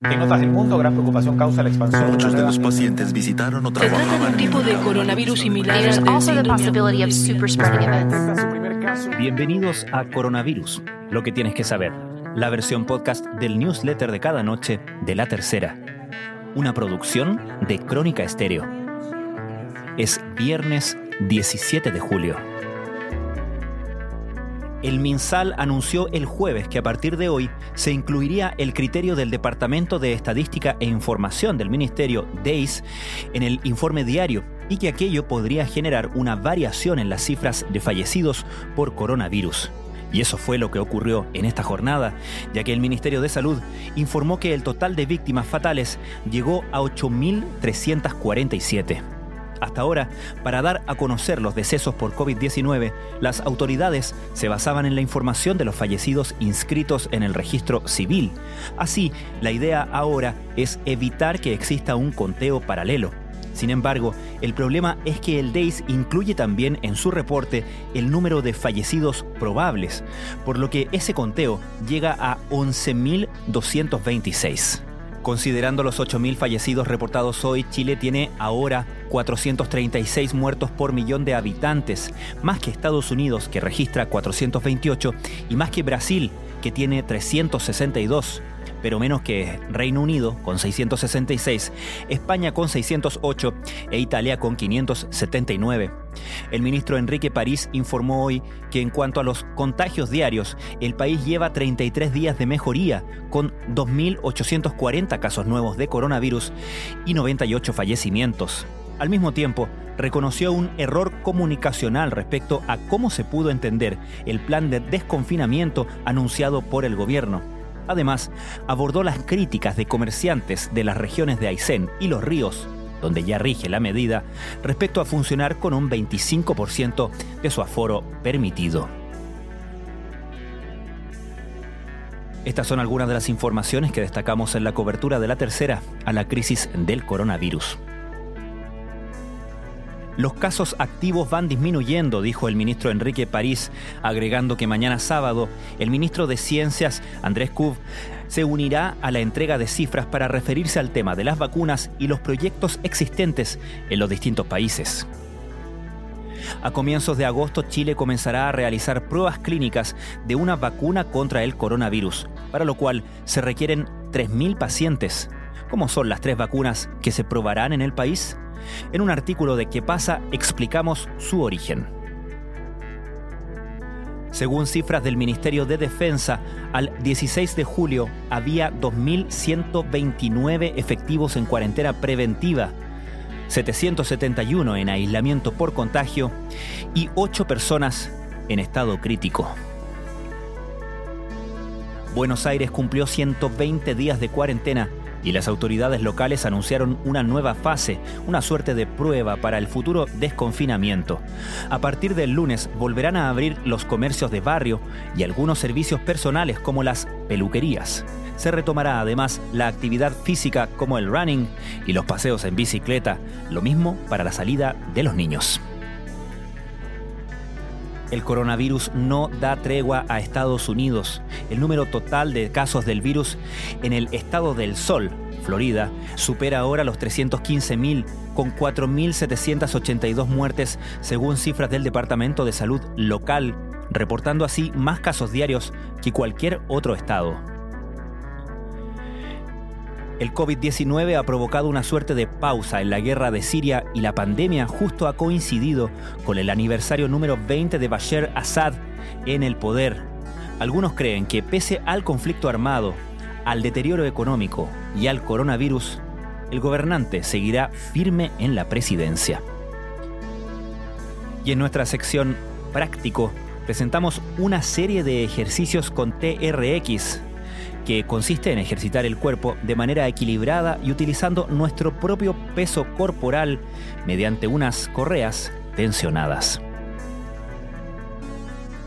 En otras del mundo, gran preocupación causa la expansión. Muchos de los pacientes visitaron o Se trata de un tipo de coronavirus similar caso. Bienvenidos a Coronavirus, lo que tienes que saber, la versión podcast del newsletter de cada noche de La Tercera, una producción de Crónica Estéreo. Es viernes 17 de julio. El MinSal anunció el jueves que a partir de hoy se incluiría el criterio del Departamento de Estadística e Información del Ministerio, DEIS, en el informe diario y que aquello podría generar una variación en las cifras de fallecidos por coronavirus. Y eso fue lo que ocurrió en esta jornada, ya que el Ministerio de Salud informó que el total de víctimas fatales llegó a 8.347. Hasta ahora, para dar a conocer los decesos por COVID-19, las autoridades se basaban en la información de los fallecidos inscritos en el registro civil. Así, la idea ahora es evitar que exista un conteo paralelo. Sin embargo, el problema es que el DEIS incluye también en su reporte el número de fallecidos probables, por lo que ese conteo llega a 11.226. Considerando los 8.000 fallecidos reportados hoy, Chile tiene ahora 436 muertos por millón de habitantes, más que Estados Unidos, que registra 428, y más que Brasil, que tiene 362 pero menos que Reino Unido con 666, España con 608 e Italia con 579. El ministro Enrique París informó hoy que en cuanto a los contagios diarios, el país lleva 33 días de mejoría, con 2.840 casos nuevos de coronavirus y 98 fallecimientos. Al mismo tiempo, reconoció un error comunicacional respecto a cómo se pudo entender el plan de desconfinamiento anunciado por el gobierno. Además, abordó las críticas de comerciantes de las regiones de Aysén y Los Ríos, donde ya rige la medida, respecto a funcionar con un 25% de su aforo permitido. Estas son algunas de las informaciones que destacamos en la cobertura de la tercera a la crisis del coronavirus. Los casos activos van disminuyendo, dijo el ministro Enrique París, agregando que mañana sábado el ministro de Ciencias, Andrés Cub, se unirá a la entrega de cifras para referirse al tema de las vacunas y los proyectos existentes en los distintos países. A comienzos de agosto, Chile comenzará a realizar pruebas clínicas de una vacuna contra el coronavirus, para lo cual se requieren 3.000 pacientes. ¿Cómo son las tres vacunas que se probarán en el país? En un artículo de ¿Qué pasa? explicamos su origen. Según cifras del Ministerio de Defensa, al 16 de julio había 2.129 efectivos en cuarentena preventiva, 771 en aislamiento por contagio y 8 personas en estado crítico. Buenos Aires cumplió 120 días de cuarentena y las autoridades locales anunciaron una nueva fase, una suerte de prueba para el futuro desconfinamiento. A partir del lunes volverán a abrir los comercios de barrio y algunos servicios personales como las peluquerías. Se retomará además la actividad física como el running y los paseos en bicicleta, lo mismo para la salida de los niños. El coronavirus no da tregua a Estados Unidos. El número total de casos del virus en el estado del Sol, Florida, supera ahora los 315.000, con 4.782 muertes según cifras del Departamento de Salud local, reportando así más casos diarios que cualquier otro estado. El COVID-19 ha provocado una suerte de pausa en la guerra de Siria y la pandemia justo ha coincidido con el aniversario número 20 de Bashar Assad en el poder. Algunos creen que pese al conflicto armado, al deterioro económico y al coronavirus, el gobernante seguirá firme en la presidencia. Y en nuestra sección práctico presentamos una serie de ejercicios con TRX que consiste en ejercitar el cuerpo de manera equilibrada y utilizando nuestro propio peso corporal mediante unas correas tensionadas.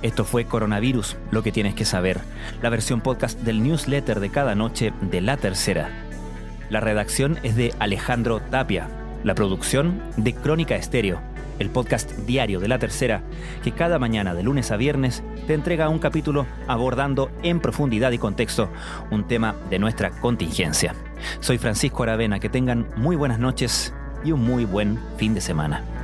Esto fue Coronavirus, lo que tienes que saber, la versión podcast del newsletter de cada noche de La Tercera. La redacción es de Alejandro Tapia, la producción de Crónica Estéreo. El podcast diario de la tercera, que cada mañana de lunes a viernes te entrega un capítulo abordando en profundidad y contexto un tema de nuestra contingencia. Soy Francisco Aravena, que tengan muy buenas noches y un muy buen fin de semana.